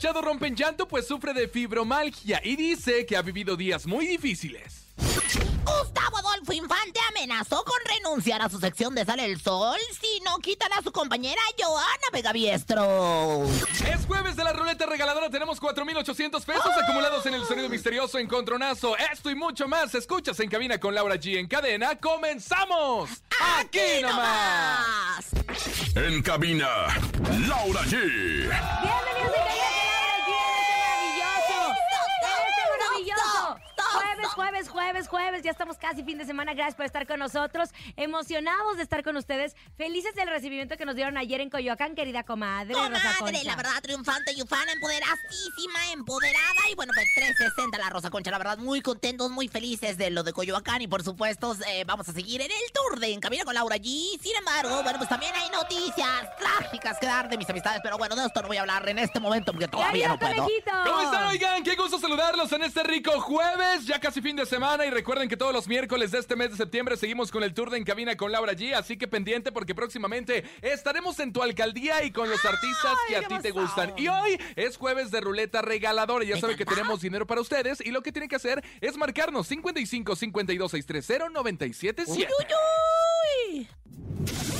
Machado rompe en llanto pues sufre de fibromalgia y dice que ha vivido días muy difíciles. Gustavo Adolfo Infante amenazó con renunciar a su sección de Sale el Sol si no quitan a su compañera Joana Vegaviestro. Es jueves de la ruleta regaladora, tenemos 4,800 pesos acumulados en el sonido misterioso Encontronazo. Esto y mucho más, escuchas en cabina con Laura G en cadena. ¡Comenzamos! ¡Aquí nomás! En cabina, Laura G. Bienvenidos a Cabina con Laura G, este maravilloso. Este maravilloso. Jueves, jueves. Ya estamos casi fin de semana. Gracias por estar con nosotros. Emocionados de estar con ustedes. Felices del recibimiento que nos dieron ayer en Coyoacán, querida comadre. Comadre, la verdad, triunfante y ufana, empoderadísima, empoderada. Y bueno, pues 360 la Rosa Concha, la verdad, muy contentos, muy felices de lo de Coyoacán. Y por supuesto, eh, vamos a seguir en el tour de En Camino con Laura G. Sin embargo, bueno, pues también hay noticias trágicas que dar de mis amistades. Pero bueno, de esto no voy a hablar en este momento porque ¡Ya todavía no puedo. conejito! ¿Cómo están, oigan? Qué gusto saludarlos en este rico jueves, ya casi fin de semana. Y recuerden que todos los miércoles de este mes de septiembre seguimos con el tour de En Cabina con Laura G. Así que pendiente porque próximamente estaremos en tu alcaldía y con los artistas que a ti te gustan. Y hoy es jueves de ruleta regaladora. Ya saben que tenemos dinero para ustedes. Y lo que tienen que hacer es marcarnos 55 52 630 977. ¡Uy, uy, uy!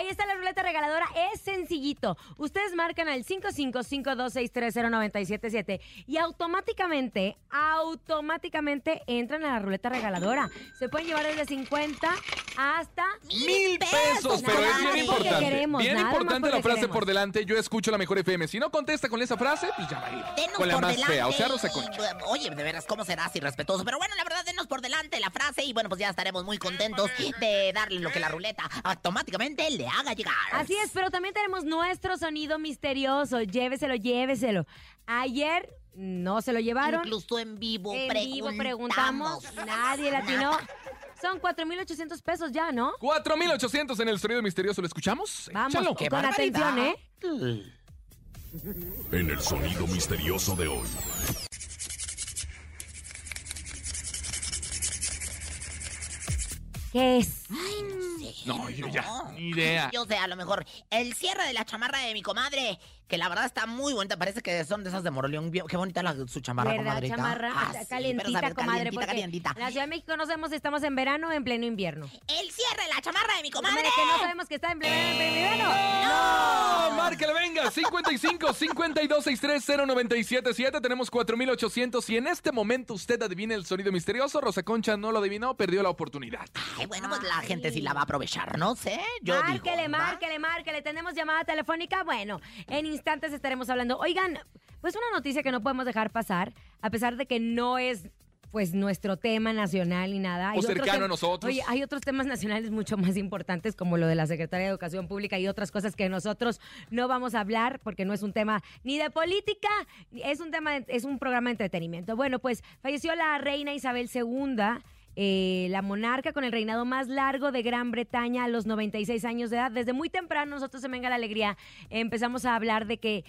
Ahí está la ruleta regaladora, es sencillito. Ustedes marcan al 5552630977 y automáticamente, automáticamente entran a la ruleta regaladora. Se pueden llevar desde 50 hasta Mil pesos, pero Nada es bien importante. queremos, bien importante la frase queremos. por delante. Yo escucho la mejor FM. Si no contesta con esa frase, pues ya va a ir. Denos Con la por más delante. fea, o sea, Rosa Concha. Oye, de veras, ¿cómo serás irrespetuoso? Pero bueno, la verdad, denos por delante la frase y bueno, pues ya estaremos muy contentos de darle lo que la ruleta automáticamente le haga llegar. Así es, pero también tenemos nuestro sonido misterioso. Lléveselo, lléveselo. Ayer no se lo llevaron. Incluso en vivo en vivo preguntamos. preguntamos. Nadie latinó. Son 4,800 pesos ya, ¿no? 4800 en el sonido misterioso. ¿Lo escuchamos? Vamos, Échalo. qué con barbaridad. atención, ¿eh? En el sonido misterioso de hoy. ¿Qué es? Ay, no sé. No, yo ya, ni idea. Yo sé, a lo mejor el cierre de la chamarra de mi comadre que la verdad está muy bonita. Parece que son de esas de Moroleón. Qué bonita la, su chamarra, ¿Verdad, comadrita. chamarra? Ah, Está sí, calientita, pero sabe, comadre. Calientita. En la Ciudad de México no sabemos si estamos en verano o en pleno invierno. El cierre de la chamarra de mi comadre. Comadre, que no sabemos que está en pleno, en pleno invierno. ¡No! Márcale, venga. 55 52 63 0977. Tenemos 4800. Y en este momento usted adivina el sonido misterioso. Rosa Concha no lo adivinó, perdió la oportunidad. Ay, bueno, pues la Ay. gente sí la va a aprovechar, no sé. Yo márquele, márquele, márquele. Tenemos llamada telefónica. Bueno, en instantes estaremos hablando. Oigan, pues una noticia que no podemos dejar pasar, a pesar de que no es pues nuestro tema nacional ni nada. O otros cercano a nosotros. Oye, hay otros temas nacionales mucho más importantes como lo de la Secretaría de Educación Pública y otras cosas que nosotros no vamos a hablar porque no es un tema ni de política, es un tema, es un programa de entretenimiento. Bueno, pues falleció la reina Isabel II. eh, la monarca con el reinado más largo de Gran Bretaña a los 96 años de edad. Desde muy temprano nosotros en Venga la Alegría empezamos a hablar de que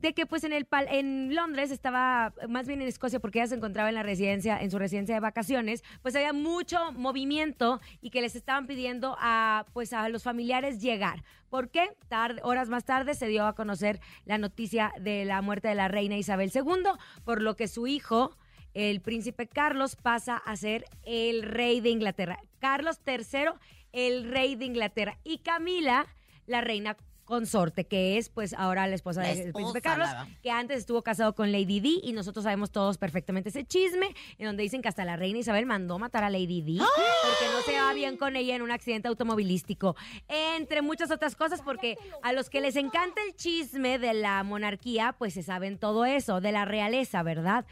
de que pues en el pal- en Londres estaba más bien en Escocia porque ella se encontraba en la residencia en su residencia de vacaciones pues había mucho movimiento y que les estaban pidiendo a pues a los familiares llegar. ¿por qué? Tarde- horas más tarde se dio a conocer la noticia de la muerte de la reina Isabel II por lo que su hijo el príncipe Carlos pasa a ser el rey de Inglaterra. Carlos III el rey de Inglaterra. Y Camila la reina consorte, que es pues ahora la esposa La del príncipe Carlos, que antes estuvo casado con Lady Di y nosotros sabemos todos perfectamente ese chisme, en donde dicen que hasta la reina Isabel mandó matar a Lady Di porque no se va bien con ella en un accidente automovilístico, entre muchas otras cosas, porque a los que les encanta el chisme de la monarquía, pues se saben todo eso, de la realeza, ¿verdad?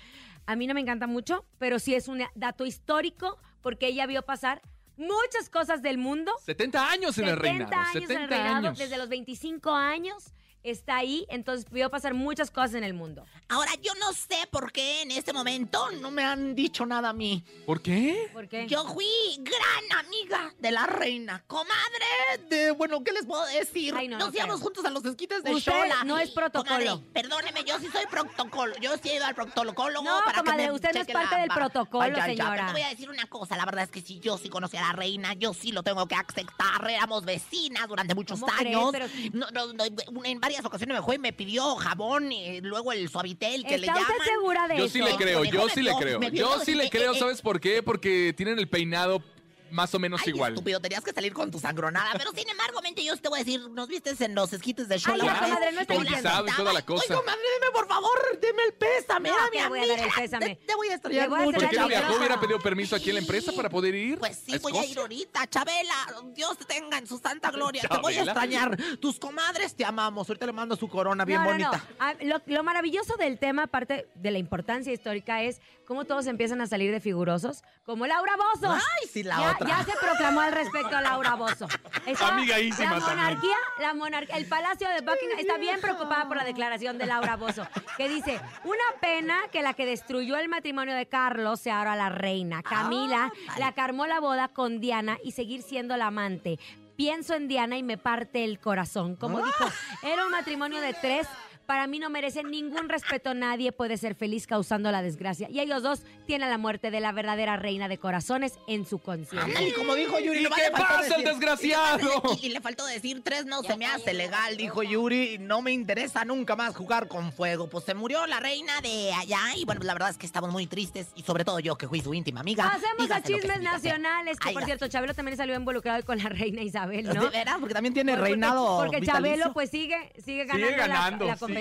A mí no me encanta mucho, pero sí es un dato histórico porque ella vio pasar muchas cosas del mundo 70 años en el 70 reinado. años en el 70 reinado, años. desde los 25 años está ahí, entonces vio pasar muchas cosas en el mundo. Ahora, yo no sé por qué en este momento no me han dicho nada a mí. ¿Por qué? ¿Por qué? Yo fui gran amiga de la reina, comadre de, bueno, ¿qué les puedo decir? Ay, no, Nos no íbamos creo. juntos a los esquites de Usted Xola. no es protocolo. Comadre, perdóneme, yo sí soy protocolo. Yo sí he ido al proctolocólogo No, para comadre, que me usted no es parte la del protocolo, Ay, ya, ya, señora. pero te voy a decir una cosa, la verdad es que si yo sí conocí a la reina, yo sí lo tengo que aceptar. Éramos vecinas durante muchos años. Pero- No, no, no, en varias ocasiones me fue y me pidió jabón y luego el suavitel que le ¿Está llaman. usted segura de Yo eso? sí le creo, yo sí le creo. Yo sí le creo, Eh, eh, ¿sabes por qué? Porque tienen el peinado más o menos Ay, igual. estúpido, tenías que salir con tu sangronada. Pero sin embargo, mente, yo te voy a decir, nos vistes en los esquites de una vez? comadre, no estoy y toda la cosa. Ay, comadre, deme por favor, deme el pésame. No, mi le voy a dar el amiga. pésame. Te, te voy a extrañar Le voy a mucho. ¿Por hacer qué el no viajó? micrófono. ¿Hubiera pedido permiso aquí en la empresa para poder ir? Pues sí, a voy a ir ahorita. Chabela, Dios te tenga en su santa gloria. Te voy a extrañar. Tus comadres te amamos. Ahorita le mando su corona bien no, no, no. bonita. Ah, Lo, lo maravilloso del tema, aparte de la importancia histórica, es cómo todos empiezan a salir de figurosos, como Laura Bozo. Ay, sí, la ya, otra. ya se proclamó al respecto a Laura Bozo. Está- Amigaísima la también. monarquía, la monarquía, el Palacio de Buckingham está bien preocupada por la declaración de Laura Bozo, que dice, una pena que la que destruyó el matrimonio de Carlos sea ahora la reina. Camila la carmó la boda con Diana y seguir siendo la amante. Pienso en Diana y me parte el corazón. Como dijo, era un matrimonio de tres. Para mí no merece ningún respeto. Nadie puede ser feliz causando la desgracia. Y ellos dos tienen la muerte de la verdadera reina de corazones en su conciencia. Ándale, como dijo Yuri. ¿Y qué pasa, el desgraciado? Y, y le faltó decir tres, no se me hace legal, dijo Yuri. y No me interesa nunca más jugar con fuego. Pues se murió la reina de allá. Y bueno, la verdad es que estamos muy tristes. Y sobre todo yo, que fui su íntima amiga. Pasemos a Dígase chismes nacionales, que Ay, por cierto, Chabelo también salió involucrado con la reina Isabel, ¿no? ¿De veras? Porque también tiene Porque- reinado Porque vitalicio. Chabelo pues sigue, sigue ganando, la- ganando, la, sigue competencia.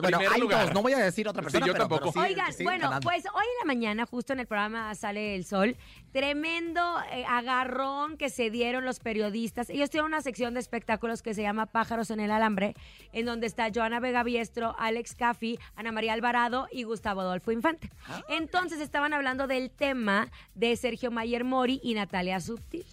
Bueno, hay lugar. dos. No voy a decir otra Sí, persona, yo pero- tampoco. pero sí, Oigan, bueno, ganando. pues hoy en la mañana, justo en el programa Sale el Sol, tremendo eh, agarrón que se dieron los periodistas. Ellos tienen una sección de espectáculos que se llama Pájaros en el Alambre, en donde está Joana Vega Biestro, Alex Caffi, Ana María Alvarado y Gustavo Adolfo Infante. Ah. Entonces estaban hablando del tema de Sergio Mayer Mori y Natalia Subtil.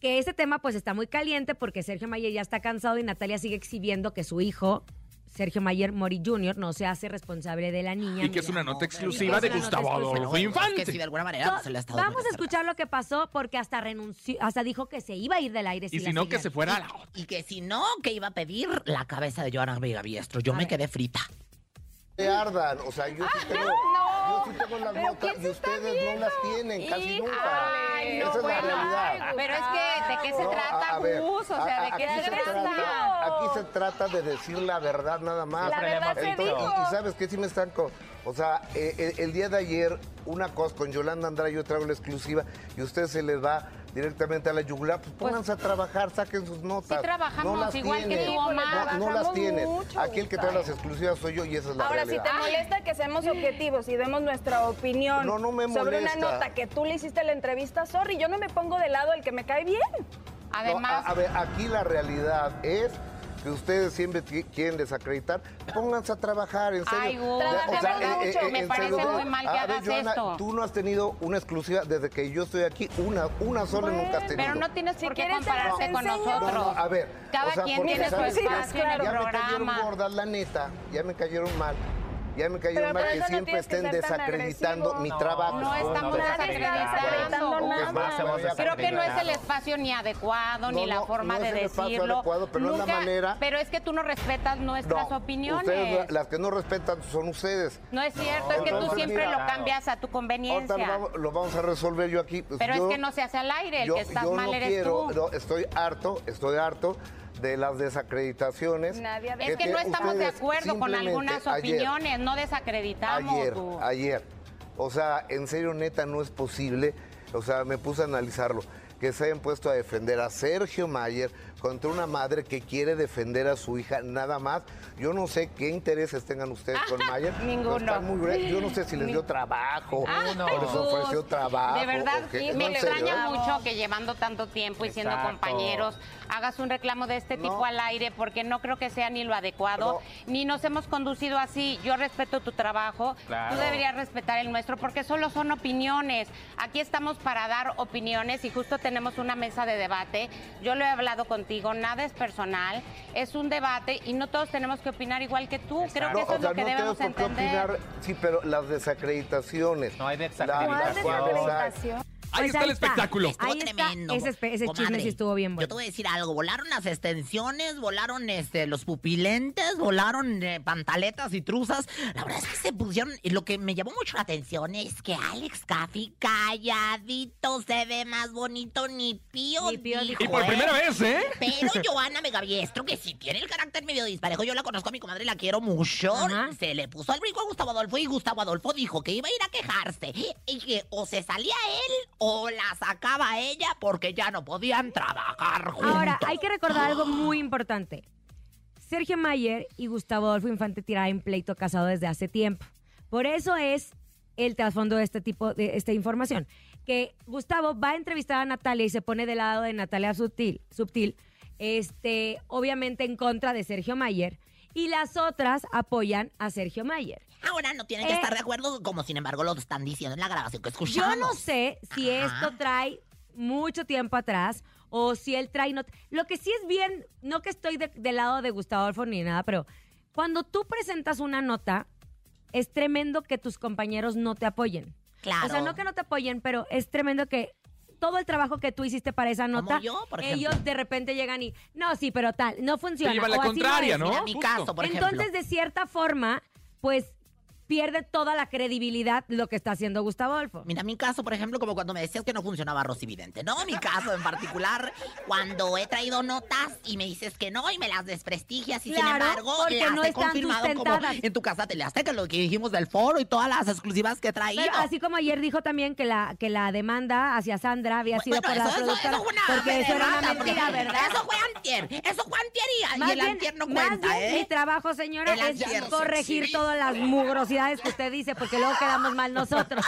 Que ese tema pues está muy caliente porque Sergio Mayer ya está cansado y Natalia sigue exhibiendo que su hijo, Sergio Mayer Mori Jr., no se hace responsable de la niña. Y que es una nota exclusiva de Gustavo. Adolfo Infante. Que si de alguna manera pues, se le ha estado Vamos a escuchar lo que pasó porque hasta renunció, hasta dijo que se iba a ir del aire. Y si no, que se fuera a la otra. Y que si no, que iba a pedir la cabeza de Joana Vega Biestro. Yo A me ver. quedé frita. Que ardan. O sea, yo sí tengo, yo sí tengo las notas y ustedes no las tienen casi nunca. Ay, no, Esa es la realidad. Pero es que, ¿de qué se No, trata, Gus? O sea, ¿de aquí qué se se trata? Aquí se trata de decir la verdad nada más. La verdad se Entonces, dijo. y, y sabes qué sí me están con. O sea, eh, eh, el, día de ayer, una cosa con Yolanda Andrade, yo traigo la exclusiva y a ustedes se les va directamente a la yugular. Pues pónganse a trabajar, saquen sus notas. Sí trabajamos no las igual que tienen. tú, Omar. No, no las tienen. mucho, Aquí el que trae las exclusivas soy yo y esa es la Ahora, si realidad. te molesta que seamos objetivos y demos nuestra opinión No, no me sobre una nota que tú le hiciste la entrevista, sorry, yo no me pongo del lado del que me cae bien. No, Además, a, a ver, aquí la realidad es que ustedes siempre qui- quieren desacreditar, pónganse a trabajar, en serio. Ay, Gus, De- Trabajamos mucho. Me en parece serio, muy mal que a ver, hagas Joana, esto. Tú no has tenido una exclusiva desde que yo estoy aquí, una, una sola nunca has tenido. pero no tienes Si por qué compararte con nosotros. No, no, a ver. Cada o sea, quien porque tiene su espacio en el Ya me cayeron programa. gordas, la neta, ya me cayeron mal. Ya me cayeron Pero mal que no siempre estén desacreditando mi trabajo. No estamos desacreditando. nada. Creo que no es el espacio ni adecuado, ni la forma de decirlo. adecuado, pero no es la manera. Pero es que tú no respetas nuestras No, opiniones. ustedes, las que no respetan son ustedes. No es cierto, es que tú siempre mira, lo cambias a tu conveniencia. lo vamos, lo vamos a resolver yo aquí. Pues Pero yo- es que no se hace al aire, el yo, que estás yo mal no eres quiero, tú. no, estoy harto, estoy harto de las desacreditaciones. Nadie Es que no estamos de acuerdo con algunas ayer- opiniones, no desacreditamos. Ayer, tú. ayer. O sea, en serio, neta, no es posible. O sea, me puse a analizarlo. Que se hayan puesto a defender a Sergio Mayer contra una madre que quiere defender a su hija nada más. Yo no sé qué intereses tengan ustedes con Mayer. Ninguno. muy Yo no sé si les dio trabajo, Ninguno. o les ofreció trabajo. De verdad, me No, extraña mucho que llevando tanto tiempo y siendo compañeros hagas un reclamo de este tipo al aire porque no creo que sea ni lo adecuado, ni nos hemos conducido así. Yo respeto tu trabajo, Claro. tú deberías respetar el nuestro porque solo son opiniones. Aquí estamos para dar opiniones y justo tenemos una mesa de debate. Yo lo he hablado contigo, nada es personal, es un debate y no todos tenemos que opinar igual que tú. Creo que No, eso o es sea, lo que no debemos entender. opinar. Sí, pero las desacreditaciones. No hay la- desacreditación. ¿Cuál las- desacreditación? Ahí Pues está el espectáculo. Estuvo Ahí está. tremendo. Ese, chisme sí estuvo bien Yo bueno. te voy a decir algo. Volaron las extensiones, volaron este, los pupilentes, volaron eh, pantaletas y truzas. La verdad es que se pusieron. Y lo que me llamó mucho la atención es que Alex Caffey calladito se ve más bonito ni pío. Ni pío dijo, Y por ¿eh? primera vez, ¿eh? Pero Joana Megaviestro, que sí tiene el carácter medio disparejo, yo la conozco a mi comadre y la quiero mucho. Ajá. Se le puso al brinco a Gustavo Adolfo y Gustavo Adolfo dijo que iba a ir a quejarse. Y que o se salía él o la sacaba ella porque ya no podían trabajar juntos. Ahora, hay que recordar algo muy importante. Sergio Mayer y Gustavo Adolfo Infante tiraron pleito casado desde hace tiempo. Por eso es el trasfondo de este tipo de esta información. Que Gustavo va a entrevistar a Natalia y se pone del lado de Natalia Subtil, Subtil este, obviamente en contra de Sergio Mayer. Y las otras apoyan a Sergio Mayer. Ahora no tienen que Eh. estar de acuerdo, como sin embargo lo están diciendo en la grabación que escuchamos. Yo no sé si Ajá. esto trae mucho tiempo atrás o si él trae... not- Lo que sí es bien, no que estoy de- del lado de Gustavo Adolfo ni nada, pero cuando tú presentas una nota, es tremendo que tus compañeros no te apoyen. Claro. O sea, no que no te apoyen, pero es tremendo que todo el trabajo que tú hiciste para esa nota, yo, por ejemplo. ellos de repente llegan y, no, sí, pero tal, no funciona. llevan la o contraria, es". ¿no? Mira mi Justo. caso, por ejemplo. Entonces, de cierta forma, pues pierde toda la credibilidad lo que está haciendo Gustavo Adolfo. Mira, mi caso, por ejemplo, como cuando me decías que no funcionaba Rosy Vidente. No, mi caso en particular, cuando he traído notas y me dices que no y me las desprestigias y sin Claro, embargo porque las no he confirmado como en tu casa Teleazteca, lo que dijimos del foro y todas las exclusivas que. Pero así como ayer dijo también que la, que la demanda hacia Sandra había sido Bueno, por la eso, eso, productora. eso fue una porque eso era una mentira, ¿verdad? Eso fue antier, eso fue antier y, Más el bien- antier no más cuenta, bien ¿eh? Mi trabajo, señora, El es corregir todas las mugrosidades que usted dice, porque luego quedamos mal nosotros.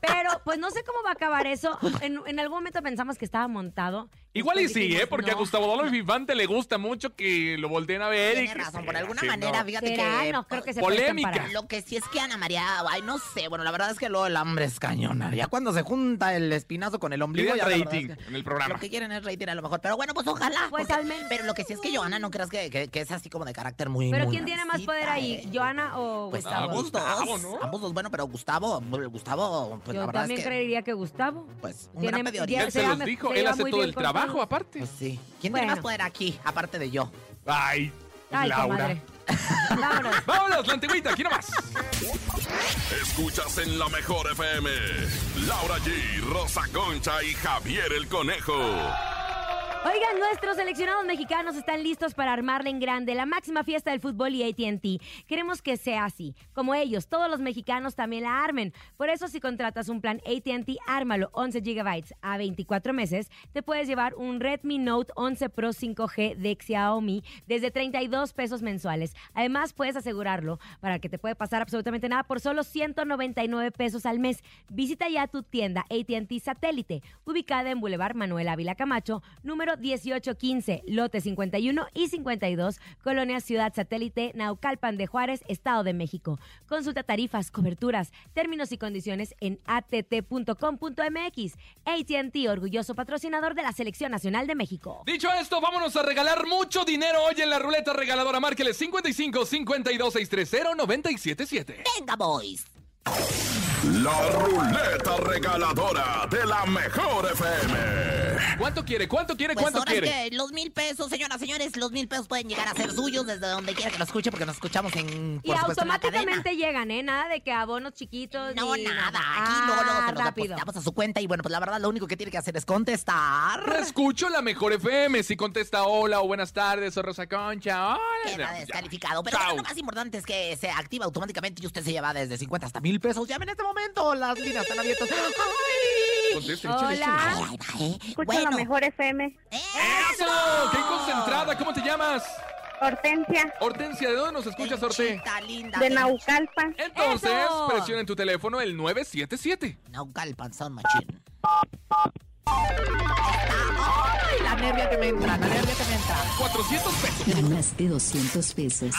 Pero, pues no sé cómo va a acabar eso. En, en algún momento pensamos que estaba montado. Igual y sí, ¿eh? Porque a. Gustavo Adolfo Infante le gusta mucho que lo volteen a ver. y Tiene que razón, por alguna manera, no. fíjate ¿Será? que... No, creo que se Polémica. Lo que sí es que Ana María, ay, no sé, bueno, la verdad es que luego el hambre es cañona. Ya cuando se junta el espinazo con el ombligo, ya rating es que en el programa. Lo que quieren es rating a lo mejor, pero bueno, pues ojalá. Pues porque- al menos. Pero lo que sí es que Joana, no creas que, que- que es así como de carácter muy Pero muy ¿quién tiene más poder ahí? eh? ¿Joana o Pues Gustavo? ambos dos, Gustavo, ¿no? ambos dos, bueno, pero Gustavo, Gustavo, pues la verdad también es que, creería que Gustavo. pues, un Tiene- gran se los dijo, él hace todo el con trabajo aparte. Pues sí. ¿Quién Bueno. tiene más poder aquí, aparte de yo? Ay, Ay, Laura. comadre. Vámonos. Vámonos, la antigüita, aquí nomás. Escuchas en la mejor FM. Laura G, Rosa Concha y Javier el Conejo. Oigan, nuestros seleccionados mexicanos están listos para armarle en grande la máxima fiesta del fútbol y ATT. Queremos que sea así. Como ellos, todos los mexicanos también la armen. Por eso, si contratas un plan ATT, ármalo 11 GB a 24 meses, te puedes llevar un Redmi Note 11 Pro 5G de Xiaomi desde 32 pesos mensuales. Además, puedes asegurarlo para que te puede pasar absolutamente nada por solo 199 pesos al mes. Visita ya tu tienda ATT Satélite, ubicada en Boulevard Manuel Ávila Camacho, número 1815, lote 51 y 52, Colonia Ciudad Satélite, Naucalpan de Juárez, Estado de México. Consulta tarifas, coberturas, términos y condiciones en att.com.mx. ATT, orgulloso patrocinador de la Selección Nacional de México. Dicho esto, vámonos a regalar mucho dinero hoy en la ruleta regaladora. Márqueles 55 52 630 977. Venga, boys. La ruleta regaladora de la mejor FM. ¿Cuánto quiere? ¿Cuánto quiere? Pues ¿Cuánto ahora quiere? es que los mil pesos, señoras, señores, los mil pesos pueden llegar a ser suyos desde donde quiera que nos escuche, porque nos escuchamos en. Y en la automáticamente llegan, ¿eh? Nada de que abonos chiquitos. No, ni nada. Aquí luego, luego Ah, se los rápido. depositamos a su cuenta. Y bueno, pues la verdad, lo único que tiene que hacer es contestar. Escucho la mejor FM. Si contesta hola o buenas tardes o Rosa Concha. Hola. Queda Ya. descalificado. Pero bueno, lo más importante es que se activa automáticamente y usted se lleva desde 50 hasta mil pesos. Llame en este momento. Las líneas están abiertas. ¡Ay! Hola. échale. ¿eh? Escucha Bueno, la mejor FM. ¡Eso! ¡Qué concentrada! ¿Cómo te llamas? Hortensia, Hortensia, ¿de dónde nos escuchas, Horte? Conchita linda. de Naucalpan. Entonces, ¡Eso! presiona en tu teléfono el 977. Naucalpan Sound Machine. Ay, la nervia que me entra, la nervia que me entra. 400 pesos. Ganaste 200 pesos.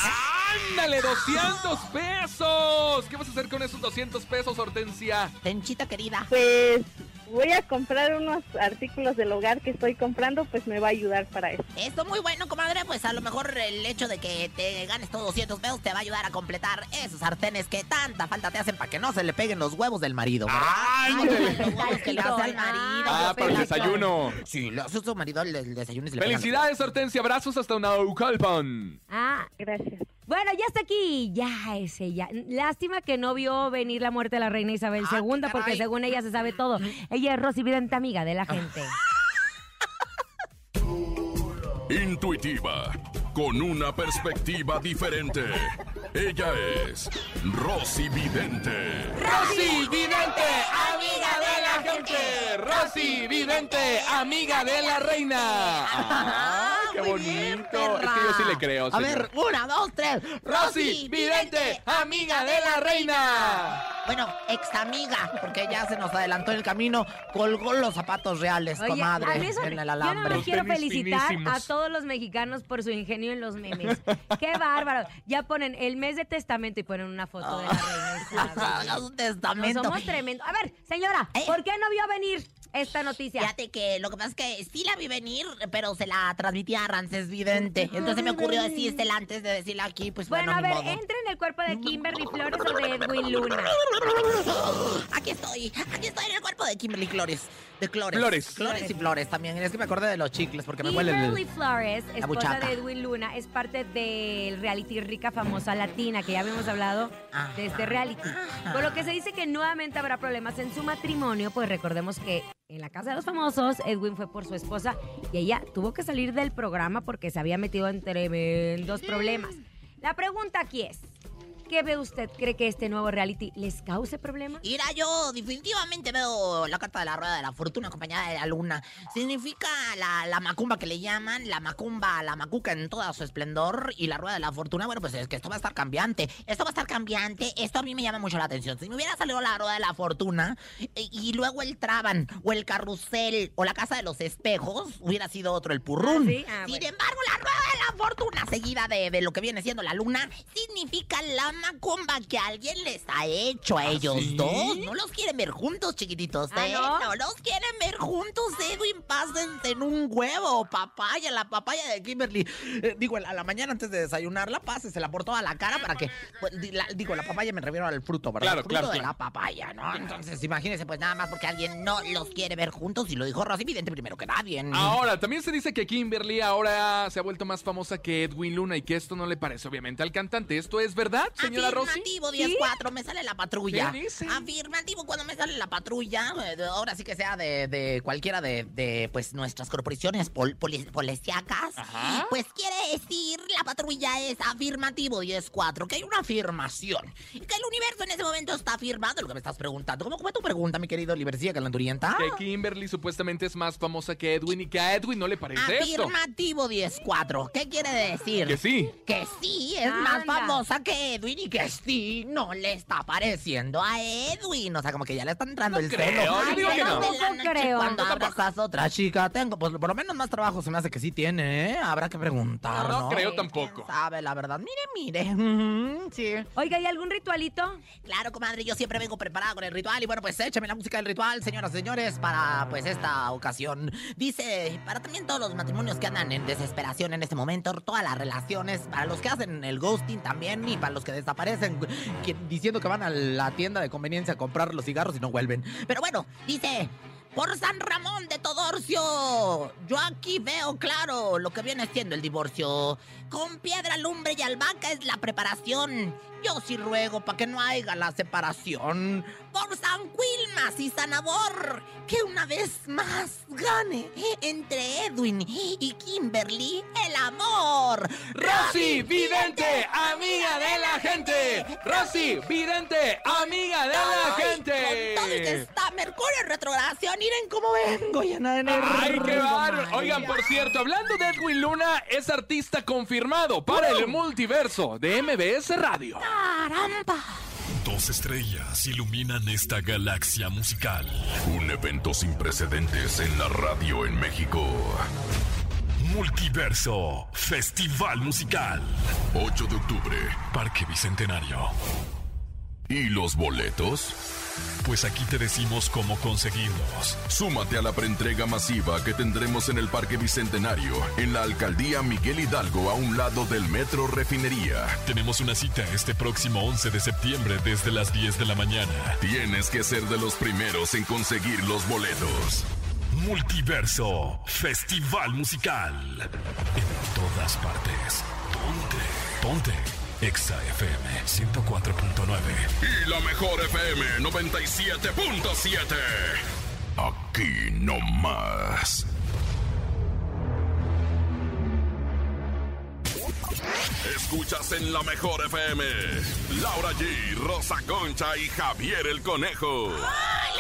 ¡Ándale, 200 pesos! ¿Qué vas a hacer con esos 200 pesos, Hortensia? Tenchita querida. Pues voy a comprar unos artículos del hogar que estoy comprando, pues me va a ayudar para eso. Esto muy bueno, comadre. Pues a lo mejor el hecho de que te ganes todos 200 pesos te va a ayudar a completar esos sartenes que tanta falta te hacen para que no se le peguen los huevos del marido. ¿verdad? ¡Ándale! Los huevos que le hace al marido. Ah, para el desayuno. Sí, le hace su marido el, el desayuno y se le pegan. Felicidades, Hortensia. Abrazos hasta Naucalpan. Ah, Gracias. Bueno, ya está aquí. Ya es ella. Lástima que no vio venir la muerte de la reina Isabel Ah, II, qué porque según ella se sabe todo. Ella es Rosy Vidente, amiga de la gente. Intuitiva, con una perspectiva diferente. Ella es Rosy Vidente. Rosy Vidente, amiga de la gente. Rosy Vidente, amiga de la reina. ¡Ah, qué bien, bonito! es que yo sí le creo, A señor. ver, una, dos, tres. Rosy Vidente, amiga de la reina. Bueno, ex amiga, porque ya se nos adelantó en el camino, colgó los zapatos reales, Oye, comadre, a mí eso- en el yo alambre. no me quiero felicitar finísimos. a todos los mexicanos por su ingenio en los memes. ¡Qué bárbaro! Ya ponen el mes de testamento y ponen una foto de la reina un No, testamento. somos tremendos. A ver, señora, Eh. ¿por qué no vio venir esta noticia? Fíjate que lo que pasa es que sí la vi venir, pero se la transmitía a Rances Vidente. Entonces me ocurrió decírsela antes de decirla aquí, pues Bueno, bueno, a ver. ¿entra en el cuerpo de Kimberly Flores o de Edwin Luna? Aquí estoy, aquí estoy en el cuerpo de Kimberly Flores. De Flores. Flores. Flores y Flores también. Es que me acordé de los chicles porque me huele Kimberly el... Flores, esposa buchaca. de Edwin Luna, es parte del reality Rica Famosa Latina, que ya habíamos hablado de este reality. Por lo que se dice que nuevamente habrá problemas en su matrimonio, pues recordemos que en la casa de los famosos, Edwin fue por su esposa y ella tuvo que salir del programa porque se había metido en tremendos problemas. La pregunta aquí es, ¿qué ve usted? ¿Cree que este nuevo reality les cause problemas? Mira, yo definitivamente veo la carta de la rueda de la fortuna acompañada de la luna. Significa la, la macumba que le llaman, la macumba, la macuca en todo su esplendor y la rueda de la fortuna. Bueno, pues es que esto va a estar cambiante. Esto va a estar cambiante. Esto a mí me llama mucho la atención. Si me hubiera salido la rueda de la fortuna eh, y, luego el traban o el carrusel o la casa de los espejos, hubiera sido otro el purrún. Ah, ¿sí? Ah, Sin bueno. embargo, la rueda de la fortuna seguida de, de lo que viene siendo la luna significa la macumba que alguien les ha hecho a ellos ¿sí? dos. No los quieren ver juntos, chiquititos, ¿Ah, ¿eh? no? los quieren ver juntos, Edwin. Pásense en un huevo, papaya, la papaya de Kimberly. Eh, digo, a la mañana antes de desayunarla, pásesela por toda la cara para que. pues, di- la- digo, la papaya me refiero al fruto, ¿verdad? Claro, el fruto claro, de claro. la papaya, ¿no? Entonces, imagínense, pues nada más porque alguien no los quiere ver juntos y lo dijo Rosy Vidente primero que nadie. Ahora, también se dice que Kimberly ahora se ha vuelto más famosa que Edwin Luna y que esto no le parece obviamente al cantante. ¿Esto es verdad, Ah, señora Rosy? Afirmativo 10-4, me sale la patrulla. ¿Qué dice? Afirmativo, cuando me sale la patrulla, eh, ahora sí que sea de, de cualquiera de, de, pues nuestras corporaciones pol, poli- policíacas, Ajá. pues quiere decir la patrulla es afirmativo 10-4, que hay una afirmación, y que el universo en ese momento está afirmando lo que me estás preguntando. ¿Cómo fue tu pregunta, mi querido Libercía Calandurienta? Que Kimberly supuestamente es más famosa que Edwin y que a Edwin no le parece esto. Afirmativo 10-4, ¿qué quiere decir? Que sí. Que sí, es más famosa que Edwin y que sí, no le está pareciendo a Edwin. O sea, como que ya le está entrando No el creo, celo. yo digo Ay, que pero no. creo. Cuando abrazas a otra chica, tengo, pues por lo menos más trabajo se me hace que sí tiene, ¿eh? Habrá que preguntar, No, ¿no? creo tampoco. Sabe, la verdad. Mire, mire. Sí. Oiga, ¿hay algún ritualito? Claro, comadre, yo siempre vengo preparada con el ritual y bueno, pues échame la música del ritual, señoras y señores, para pues esta ocasión. Dice, para también todos los matrimonios que andan en desesperación en este momento, todas las relaciones, para los que hacen el ghosting también y para los que desaparecen diciendo que van a la tienda de conveniencia a comprar los cigarros y no vuelven. Pero bueno, dice... Por San Ramón de Todorcio, yo aquí veo claro lo que viene siendo el divorcio. Con piedra, lumbre y albahaca es la preparación. Yo sí ruego para que no haya la separación. Por San Quilmas y San Abor, que una vez más gane entre Edwin y Kimberly el amor. Rosy, vidente, amiga de la gente. Rosy, vidente, amiga de la gente. Con todo y que está Mercurio en retrogradación, miren cómo vengo llena de energía. Ay, qué bárbaro. Oigan, por cierto, hablando de Edwin Luna, es artista confirmado para el multiverso de MBS Radio. ¡Caramba! Dos estrellas iluminan esta galaxia musical. Un evento sin precedentes en la radio en México. Multiverso Festival Musical. 8 de octubre, Parque Bicentenario. ¿Y los boletos? Pues aquí te decimos cómo conseguirlos. Súmate a la preentrega masiva que tendremos en el Parque Bicentenario, en la alcaldía Miguel Hidalgo, a un lado del Metro Refinería. Tenemos una cita este próximo 11 de septiembre desde las 10 de la mañana. Tienes que ser de los primeros en conseguir los boletos. Multiverso Festival Musical. En todas partes. Ponte. Ponte. Exa FM 104.9. Y la mejor FM 97.7. Aquí no más. Escuchas en la mejor FM. Laura G, Rosa Concha y Javier el Conejo.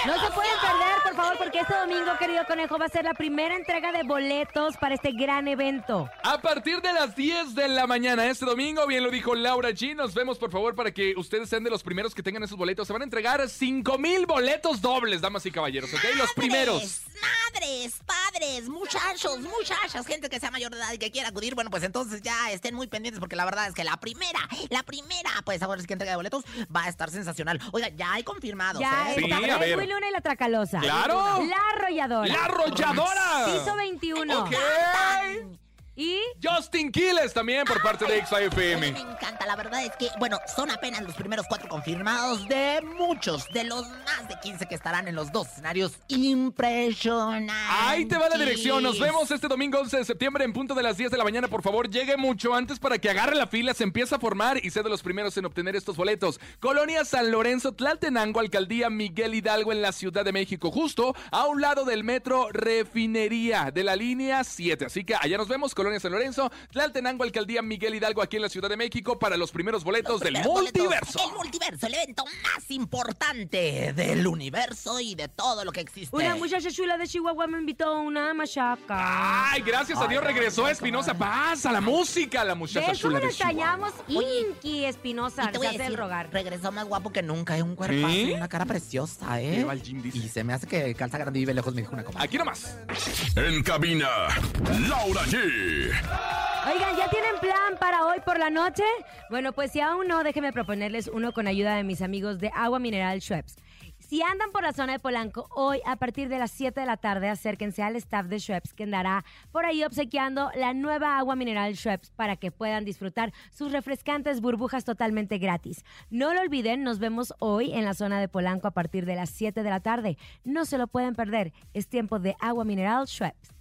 No se pueden perder, por favor, porque este domingo, querido conejo, va a ser la primera entrega de boletos para este gran evento. A partir de las 10 de la mañana este domingo, bien lo dijo Laura G, nos vemos por favor para que ustedes sean de los primeros que tengan esos boletos. Se van a entregar 5 mil boletos dobles, damas y caballeros, ¿ok? Los primeros. Madres, padres, muchachos, muchachas, gente que sea mayor de edad y que quiera acudir, bueno, pues entonces ya estén muy pendientes porque la verdad es que la primera, la primera, pues ahora es que entrega de boletos va a estar sensacional. Oiga, ya hay confirmados, Ya ¿eh? Sí, a ver. Luna y la Tracalosa. ¡Claro! La Arrolladora. ¡La arrolladora! Piso 21. Ok. Y Justin Quiles también por parte de XFM. me encanta, la verdad es que, bueno, son apenas los primeros cuatro confirmados de muchos, de los más de 15 que estarán en los dos escenarios impresionantes. Ahí te va la dirección. Nos vemos este domingo 11 de septiembre en punto de las 10 de la mañana. Por favor, llegue mucho antes para que agarre la fila, se empiece a formar y sea de los primeros en obtener estos boletos. Colonia San Lorenzo, Tlaltenango, Alcaldía Miguel Hidalgo en la Ciudad de México, justo a un lado del metro Refinería de la línea 7. Así que allá nos vemos, Colonia San Lorenzo, Tlaltenango, Alcaldía Miguel Hidalgo aquí en la Ciudad de México para los primeros boletos del Primeros boletos, multiverso. El multiverso, el evento más importante del universo y de todo lo que existe. una muchacha chula de Chihuahua me invitó a una machaca. Ay, gracias a Dios regresó Espinosa Paz a la música, la muchacha ¿Ves cómo chula de Chihuahua. extrañamos? Inky Espinosa, te voy a decir, rogar. regresó más guapo que nunca, es un cuerpazo ¿Sí? y una cara preciosa, ¿eh? Lleva al gym, dice. Y se me hace que calza grande y vive lejos, me dijo una comadre. Aquí nomás. En cabina, Laura G. Oigan, ¿ya tienen plan para hoy por la noche? Bueno, pues si aún no, déjenme proponerles uno con ayuda de mis amigos de Agua Mineral Schweppes. Si andan por la zona de Polanco, hoy a partir de las 7 de la tarde acérquense al staff de Schweppes que andará por ahí obsequiando la nueva agua mineral Schweppes para que puedan disfrutar sus refrescantes burbujas totalmente gratis. No lo olviden, nos vemos hoy en la zona de Polanco a partir de las 7 de la tarde. No se lo pueden perder, es tiempo de agua mineral Schweppes.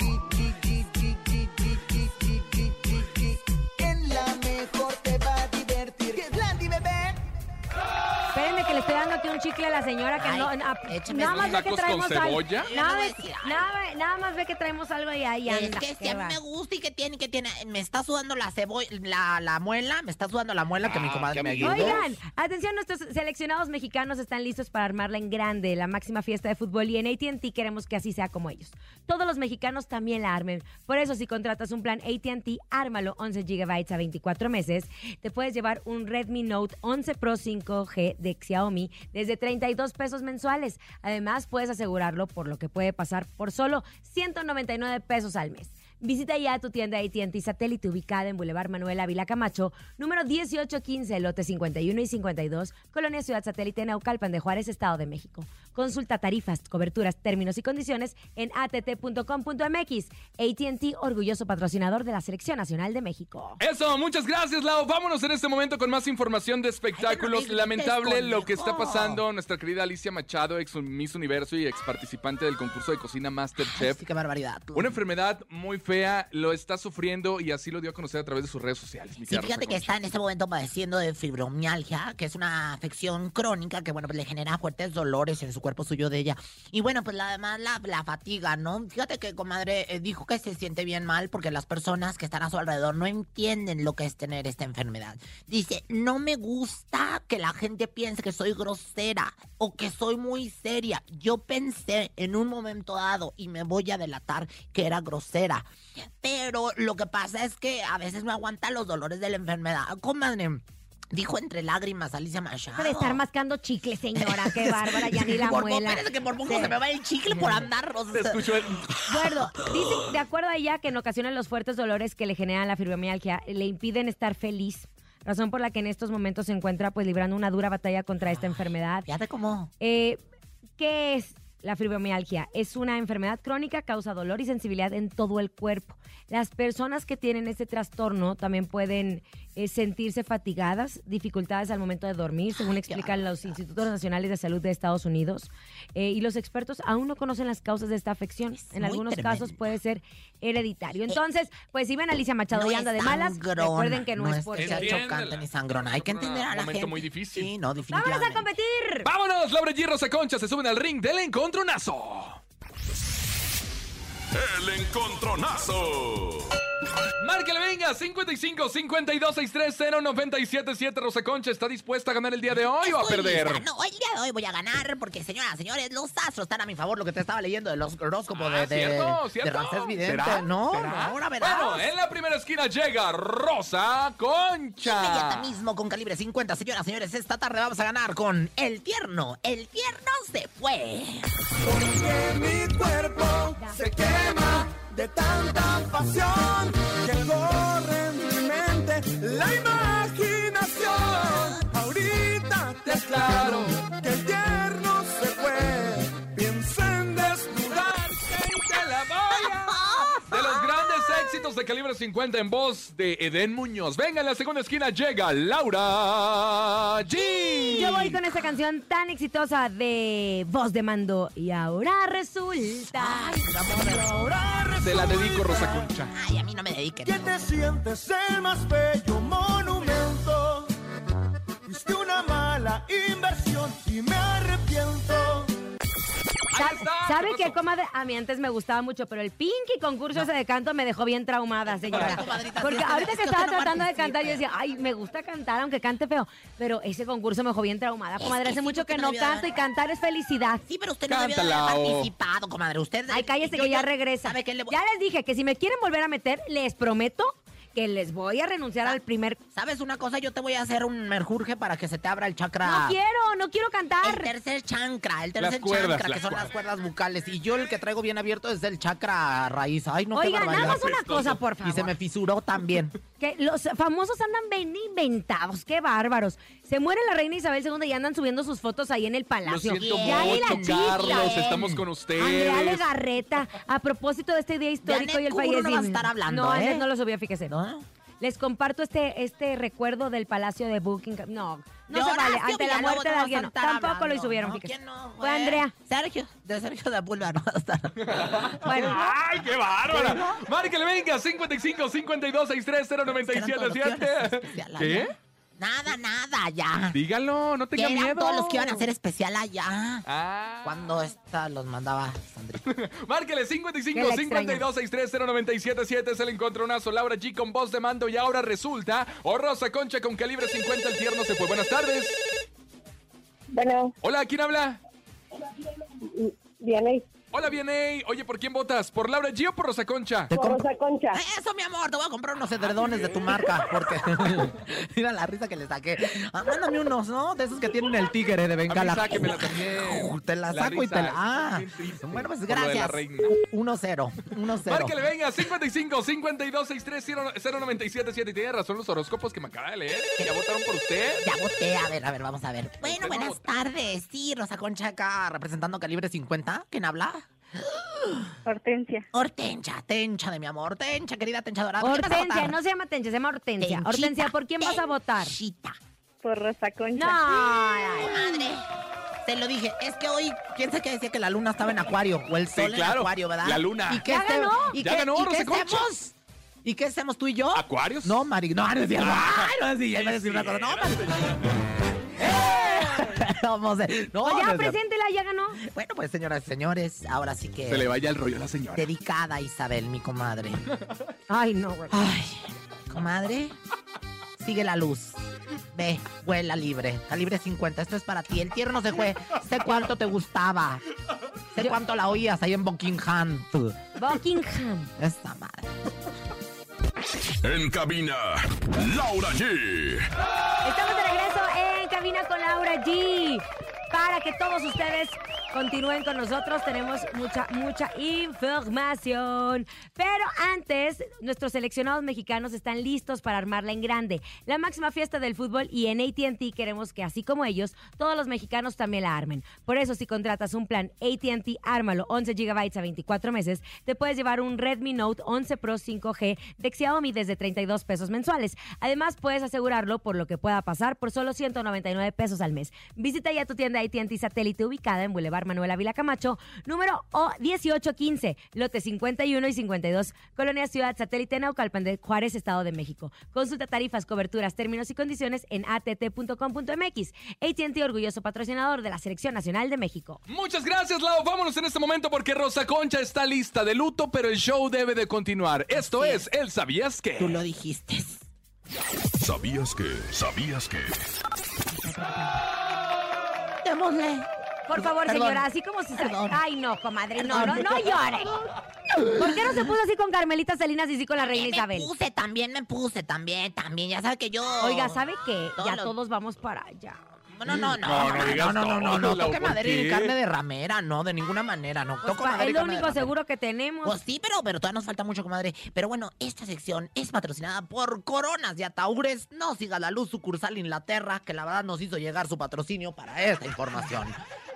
un chicle a la señora que Ay, no. na- nada más ve que ¿Tacos con traemos algo. cebolla? Nada, le voy a ve- decir algo. nada, nada más ve que traemos algo y ahí Es anda. que si qué a mí va. me gusta y que tiene, que tiene. Me está sudando la cebolla, la, la muela, me está sudando la muela que mi Ah, comadre qué me amiguitos. ayudó. Oigan, atención, nuestros seleccionados mexicanos están listos para armarla en grande, la máxima fiesta de fútbol y en AT&T queremos que así sea como ellos. Todos los mexicanos también la armen. Por eso, si contratas un plan AT&T, ármalo 11 GB a 24 meses. Te puedes llevar un Redmi Note 11 Pro 5G de Xiaomi desde 32 pesos mensuales. Además, puedes asegurarlo por lo que puede pasar por solo 199 pesos al mes. Visita ya tu tienda AT&T Satélite ubicada en Boulevard Manuel Ávila Camacho, número 1815, lote 51 y 52, Colonia Ciudad Satélite, Naucalpan de Juárez, Estado de México. Consulta tarifas, coberturas, términos y condiciones en att.com.mx. AT&T, orgulloso patrocinador de la Selección Nacional de México. Eso, muchas gracias, Lau. Vámonos en este momento con más información de espectáculos. Ay, no Lamentable lo que está pasando. Nuestra querida Alicia Machado, ex Miss Universo y ex participante del concurso de cocina Masterchef. Sí, qué barbaridad. Una enfermedad muy fea, lo está sufriendo y así lo dio a conocer a través de sus redes sociales. mi Sí, fíjate que está en este momento padeciendo de fibromialgia, que es una afección crónica que, bueno, pues le genera fuertes dolores en su cuerpo suyo de ella. Y bueno, pues la- además la, la fatiga, ¿no? Fíjate que, comadre, eh, dijo que se siente bien mal porque las personas que están a su alrededor no entienden lo que es tener esta enfermedad. Dice, no me gusta que la gente piense que soy grosera o que soy muy seria. Yo pensé en un momento dado, y me voy a delatar, que era grosera. Pero lo que pasa es que a veces no aguanta los dolores de la enfermedad. Comadre, dijo entre lágrimas Alicia Machado. Deja de estar mascando chicle, señora. Qué bárbara, ya ni la por, muela. espérate que por poco Sí. se me va el chicle por andar. o sea, escucho el- Bueno, dice, de acuerdo a ella, que en ocasiones los fuertes dolores que le generan la fibromialgia le impiden estar feliz, razón por la que en estos momentos se encuentra pues librando una dura batalla contra esta enfermedad. Fíjate cómo. Eh, ¿Qué es la fibromialgia? Es una enfermedad crónica, causa dolor y sensibilidad en todo el cuerpo. Las personas que tienen este trastorno también pueden eh, sentirse fatigadas, dificultades al momento de dormir, según explican los Institutos Nacionales de Salud de Estados Unidos. Eh, y los expertos aún no conocen las causas de esta afección. Es En algunos tremendo. casos puede ser hereditario. Entonces, pues si ven a Alicia Machado No y anda es de malas, recuerden que no, es que porque... sea Entiéndela. chocante ni sangrona. Hay que entender a la momento gente. muy difícil. Sí, no, ¡Vámonos definitivamente. a competir! Vámonos, Laura G. Rosa Concha se suben al ring del encontronazo. El encontronazo. Márquele, venga, 55 52 630 977 Rosa Concha está dispuesta a ganar el día de hoy o a perder. lista. No, el día de hoy voy a ganar porque, señoras, señores, los astros están a mi favor. Lo que te estaba leyendo de los horóscopos Ah, de, de, ¿cierto? de ¿cierto? Ramsés Vidente. ¿Será? No, ¿Será? no, ahora verás. Bueno, en la primera esquina llega Rosa Concha. Inmediata mismo con calibre 50, señoras, señores, esta tarde vamos a ganar con El Tierno. El Tierno se fue. Porque mi cuerpo se de tanta pasión que corre en mi mente la imaginación. Ahorita te aclaro que el tierno De los grandes éxitos de calibre 50 en voz de Eden Muñoz. Venga, en la segunda esquina llega Laura G. Yo voy con esta canción tan exitosa de voz de mando. Y ahora resulta. Ay, amor, Te la dedico, Rosa Concha. Ay, a mí no me dediquen. que te sientes el más bello monumento. Fuiste una mala inversión y me arrepiento. ¿Sabe ¿qué comadre? A mí antes me gustaba mucho, pero el Pinky concurso ese de canto me dejó bien traumada, señora. Porque ahorita que estaba tratando de cantar, yo decía, ay, me gusta cantar, aunque cante feo. Pero ese concurso me dejó bien traumada, comadre. Hace mucho que no canto y cantar es felicidad. Sí, pero usted no debió de haber Cántala, o- participado, comadre. Usted. Ay, cállese que ya regresa. ¿Sabe qué le voy Ya les dije que si me quieren volver a meter, les prometo que les voy a renunciar al primer... ¿Sabes una cosa? Yo te voy a hacer un merjurje para que se te abra el chakra. No quiero, no quiero El cantar. tercer chancra, el tercer Las cuerdas, chancra, las que son las cuerdas. bucales. Y yo el que traigo bien abierto es el chakra raíz. Ay, no, qué Oigan, nada más una cosa, por favor. Y se me fisuró también. Que los famosos andan bien inventados, qué bárbaros. Se muere la reina Isabel II y andan subiendo sus fotos ahí en el Lo palacio. siento Ya la mucho, chifla. Carlos. Estamos con ustedes. Andrea Legarreta, a propósito de este día histórico y el no a fallecimiento. estar hablando, No, ¿eh? No lo subió, fíjese. ¿No? Les comparto este, este recuerdo del palacio de Buckingham. No, no se Horacio vale. Ante la muerte de alguien. no. Tampoco lo hablando, subieron, ¿no? ¿Quién no, Fue? Andrea. Sergio, de Sergio de Pulga no va a estar. Bueno, ¡Ay, qué bárbara! Márquele, venga, 55 52 63 097 ¿Qué? Nada, nada, ya. Dígalo, no Que tenga eran miedo. todos los que iban a hacer especial allá. Ah. Cuando esta los mandaba Sandrita. Márquele Que 55 la 52 63 097 es el encontronazo. Laura G con voz de mando y ahora resulta. O Rosa Concha con calibre 50. El tierno se fue. Buenas tardes. Bueno, Hola, ¿quién habla? Vianey, Hola, Vianey. Oye, ¿por quién votas? ¿Por Laura G o por Rosa Concha? Te por Rosa Concha. Eso, mi amor, te voy a comprar unos edredones de tu marca, porque mira la risa que le saqué. Ah, mándame unos, ¿no? De esos que tienen el tigre de A mí Bengala. sáquemela también. Te la La saco y te la... Ah, bien triste bueno, pues gracias. reina. 1-0, 1-0. Márquele, venga, 55 52 63 0977. Y tiene razón los horóscopos que me acaba de leer. ¿Ya votaron por usted? Ya voté, a ver, a ver, vamos a ver. Bueno, no buenas tardes. Sí, Rosa Concha acá representando calibre 50. ¿Quién habla? Hortensia. Hortensia, tencha de mi amor. Tencha, querida tencha dorada. ¿Quién vas a Hortensia, no se llama Tencha, se llama Hortensia. Tenchita, Hortensia, ¿por quién vas a votar? Por Rosa Concha. No, ay. Madre. Te lo dije, es que hoy, ¿quién sabe que decía que la luna estaba en acuario? O el Sí, sol en acuario, ¿verdad? la luna. ¿Y Ya este- ganó. ¿Y Ya qué, ganó, ¿y qué Rosa Concha. hacemos? ¿Y qué hacemos tú y yo? ¿Acuarios? No, Mari, no, no es cierto. Ah. No es cierto, iba a decir una cosa. No, Mari. Vamos a. No, Pues no ya, cierto. preséntela, ya ganó. Bueno, pues señoras y señores, ahora sí que... Se le vaya el rollo a la señora. Dedicada a Isabel, mi comadre. Ay, no, güey. Ay, comadre, sigue la luz. Ve, vuela libre. Calibre 50, esto es para ti. El tierno se fue. Sé cuánto te gustaba. Sé cuánto la oías ahí en Buckingham. Buckingham. Esta madre. En cabina, Laura G. Estamos Cabina con Laura G. Para que todos ustedes continúen con nosotros, tenemos mucha, mucha información. Pero antes, nuestros seleccionados mexicanos están listos para armarla en grande. La máxima fiesta del fútbol y en ATT queremos que así como ellos, todos los mexicanos también la armen. Por eso, si contratas un plan ATT, ármalo 11 GB a 24 meses, te puedes llevar un Redmi Note 11 Pro 5G de Xiaomi desde 32 pesos mensuales. Además, puedes asegurarlo por lo que pueda pasar por solo 199 pesos al mes. Visita ya tu tienda AT&T satélite ubicada en Boulevard Manuel Ávila Camacho, número O 1815, lote 51 y 52, Colonia Ciudad Satélite Naucalpan de Juárez, Estado de México. Consulta tarifas, coberturas, términos y condiciones en att.com.mx. AT&T orgulloso patrocinador de la Selección Nacional de México. Muchas gracias, Lau. Vámonos en este momento porque Rosa Concha está lista de luto, pero el show debe de continuar. Esto es El ¿Sabías qué? Tú lo dijiste. ¿Sabías que? ¿Sabías que? Démosle. Por favor, Perdón. señora, así como si... se- Perdón. Ay, no, comadre, no, no, no llore. ¿Por qué no se puso así con Carmelita Salinas y sí con la reina Me Isabel? puse también, me puse también, también. Ya sabe que yo. Oiga, ¿sabe qué? Todos Ya los- todos vamos para allá. No, no, no, no, No, no no, no, no, no, todo, no, Lau, toque ¿por madera y carne de ramera, no, de ninguna manera, no. Pues Toco madera es lo único seguro que tenemos. Pues sí, pero, pero todavía nos falta mucho, comadre. Pero bueno, esta sección es patrocinada por Coronas y Ataúres. No siga la luz sucursal Inglaterra, que la verdad nos hizo llegar su patrocinio para esta información.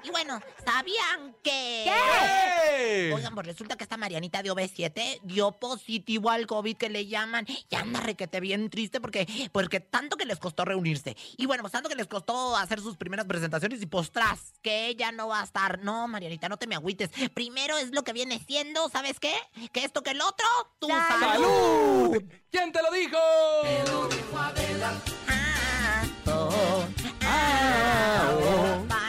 Y bueno, ¿sabían que...? ¡Eh! Oigan, pues resulta que esta Marianita de OB7 dio positivo al COVID que le llaman. Y anda requete bien triste porque, porque tanto que les costó reunirse. Y bueno, pues tanto que les costó hacer sus primeras presentaciones y postras, que ella no va a estar. No, Marianita, no te me agüites. Primero es lo que viene siendo, ¿sabes qué? Que esto que el otro, tu salud. ¡Salud! ¿Quién te lo dijo? Ah, oh, ah, oh, bailando,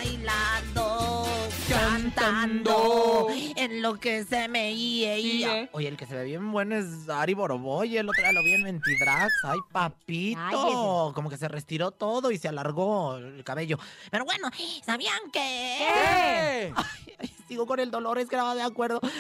cantando, en lo que se me iba. Oye, el que se ve bien bueno es Ari Boroboy, el otro día lo vi en Mentidrax. Ay, papito, como que se restiró todo y se alargó el cabello. Pero bueno, ¿sabían que...? ¿Qué? Ay, sigo con el dolor, es que no de acuerdo.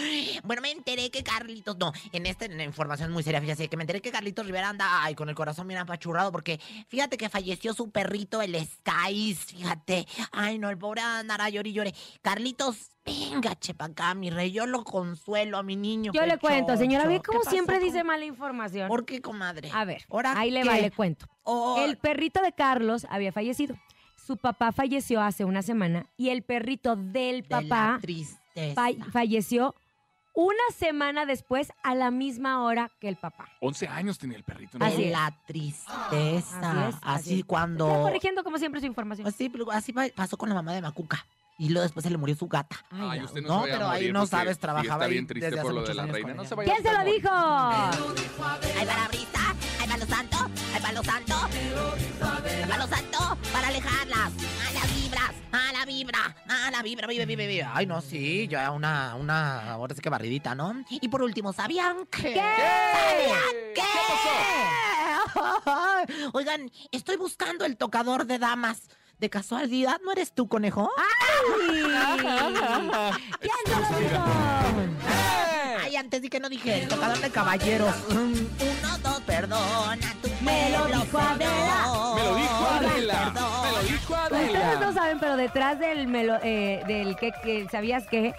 Bueno, me enteré que Carlitos, no, en esta información muy seria, fíjate, que me enteré que Carlitos Rivera anda, ay, con el corazón bien apachurrado, porque fíjate que falleció su perrito, el Skies, fíjate. Ay, no, el pobre andará llore y llore. Carlitos, venga, chepa acá, mi rey, yo lo consuelo a mi niño. Yo le cuento, señora, ve ¿qué como siempre dice mala información. ¿Por qué, comadre? A ver, ¿Ahora ahí le va, le cuento. Oh. El perrito de Carlos había fallecido. Su papá falleció hace una semana y el perrito del De la papá tristeza. fa- falleció una semana después a la misma hora que el papá. 11 años tenía el perrito. ¿no? Así de es. la tristeza. Así es, Así, así es. cuando. Estoy corrigiendo como siempre su información. Sí, pero así pa- pasó con la mamá de Macuca. Y luego después se le murió su gata. Ay, usted no, No, se pero ahí no sabes, trabajaba está ahí bien triste desde por hace lo de la reina. No se vaya ¿Quién se lo dijo? Ay, para brisa, ay, palo santo, ay, palo santo. Ay, palo santo, para alejarlas. A las vibras, a la vibra, a la vibra, vive, vive, vive. Ay, no, sí, ya una, una, ahora sí que barridita, ¿no? Y por último, ¿sabían que? ¿Qué? ¿Sabían qué? Oigan, estoy buscando el tocador de damas. ¿De casualidad no eres tú, conejo? ¡Ay! ¿Quién se lo dijo? Ay, antes di que no dije el tocador de caballeros. Uno, dos, perdona, Me lo dijo Adela. Me lo dijo. Adela. Me lo dijo Ustedes no Adela. saben, pero detrás del melo, eh, del que, que sabías que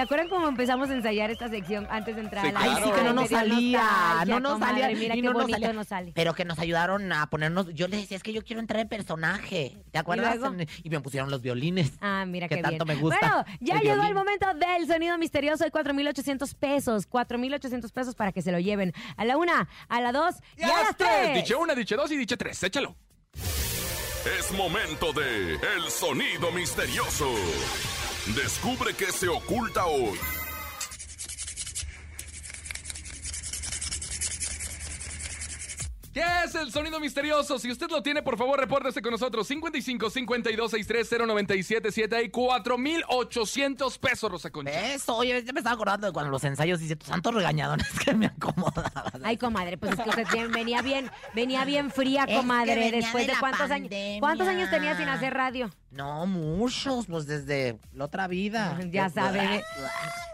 ¿Se acuerdan cómo empezamos a ensayar esta sección antes de entrar Sí, a la claro. Ay, sí que no nos salía, no nos comadre, salía. Mira y qué no nos bonito salía. nos sale. Pero que nos ayudaron a ponernos. Yo les decía, es que yo quiero entrar en personaje. ¿Te acuerdas? Y, me pusieron los violines. Ah, mira que qué tanto bien. me gusta Bueno, ya el llegó el momento del sonido misterioso de 4,800 pesos. 4,800 pesos para que se lo lleven a la una, a la dos y, Y a las tres. Diche una, diche dos y diche tres. Échalo. Es momento de El Sonido Misterioso. Descubre qué se oculta hoy. ¿Qué es el sonido misterioso? Si usted lo tiene, por favor, repórtese con nosotros. 55 52 63 0977 Hay 4,800 pesos, Rosa Concha. Eso, oye, ya me estaba acordando de cuando los ensayos hice tantos regañadones que me acomodaban. Ay, comadre, pues es que usted bien- venía bien, venía bien fría, Es que comadre. venía después de de, la cuántos años. ¿Cuántos años tenía sin hacer radio? No, muchos, pues desde la otra vida. Ya sabe.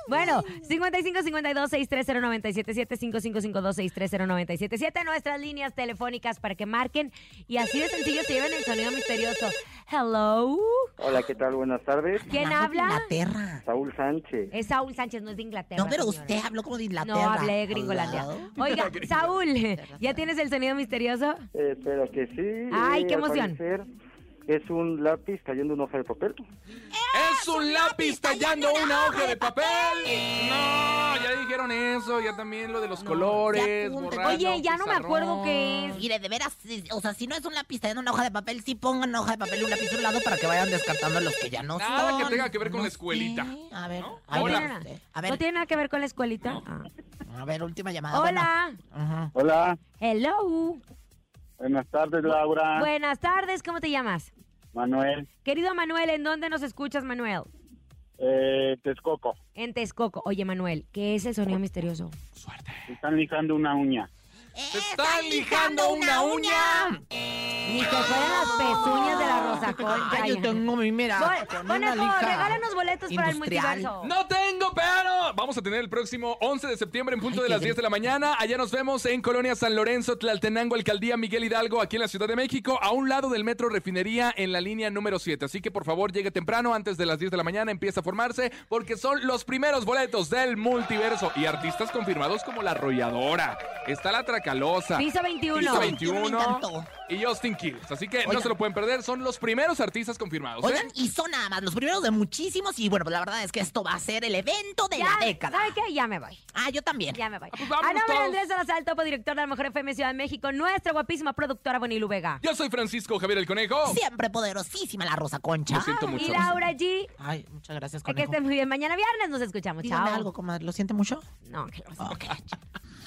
Bueno, 55 52 630 977 5552 630 977 nuestras líneas telefónicas para que marquen y así de sencillo se lleven el sonido misterioso. Hello. Hola, ¿qué tal? Buenas tardes. ¿Quién Hablando de habla? Inglaterra. Saúl Sánchez. Es Saúl Sánchez, no es de Inglaterra. No, pero señora. usted habló como de Inglaterra. No, hablé de Gringolandia. Oiga, Saúl, ¿ya tienes el sonido misterioso? Eh, espero que sí. Ay, Eh, qué emoción. parecer, Es un lápiz cayendo en una hoja de papel. ¡Es un lápiz tallando una hoja de papel! No, ya dijeron eso, ya también lo de los colores, apunten. Oye, ya no me acuerdo pizarrón. qué es. Mire, de veras, o sea, si no es un lápiz en una hoja de papel, sí pongan una hoja de papel y un lápiz a un lado para que vayan descartando los que ya no Nada son. que tenga que ver con No la escuelita. sé. A ver, ¿No? a, Hola. ver, No tiene usted. nada- a ver, ¿No tiene nada que ver con la escuelita? Ah. a ver, última llamada. Hola. Bueno. Ajá. Hola, Hello. buenas tardes, Laura. Buenas tardes, ¿cómo te llamas? Manuel, Querido Manuel, ¿en dónde nos escuchas, Manuel? eh, Texcoco. En Texcoco. Oye, Manuel, ¿qué es el sonido misterioso? Están lijando una uña. ¡Se están lijando una uña! Ni que fueran las pezuñas de la Rosa Concha. Ay, yo tengo mi mira. Una lija regálanos boletos para el industrial. multiverso. ¡No tengo, pero! Vamos a tener el próximo 11 de septiembre en punto Ay, de qué las 10 de la mañana. Allá nos vemos en Colonia San Lorenzo, Tlaltenango, Alcaldía Miguel Hidalgo, aquí en la Ciudad de México, a un lado del Metro Refinería en la línea número 7. Así que por favor llegue temprano, antes de las 10 de la mañana, empieza a formarse, porque son los primeros boletos del multiverso. Y artistas confirmados como La Arrolladora, está La Tracalosa, Piso 21. Piso Me 21 encantó. Y Justin Kills. Así que no se lo pueden perder, son los primeros artistas confirmados. ¿eh? Oigan, y son nada más los primeros de muchísimos. Y bueno, pues la verdad es que esto va a ser el evento de Ya, la década. ¿Sabe qué? Ya me voy. Ah, yo también. Ya me voy. pues vámonos a nombre de. Andrés Salazar, topo director de la Mejor FM Ciudad de México, nuestra guapísima productora Bonilu Vega. Yo soy Francisco Javier el Conejo. Siempre poderosísima la Rosa Concha. Lo siento mucho. Y Laura G. Ay, muchas gracias, Que conejo. estés muy bien. Mañana viernes nos escuchamos. Dígame Chao. algo, comadre. ¿Lo siente mucho? No, que lo siento. Ok.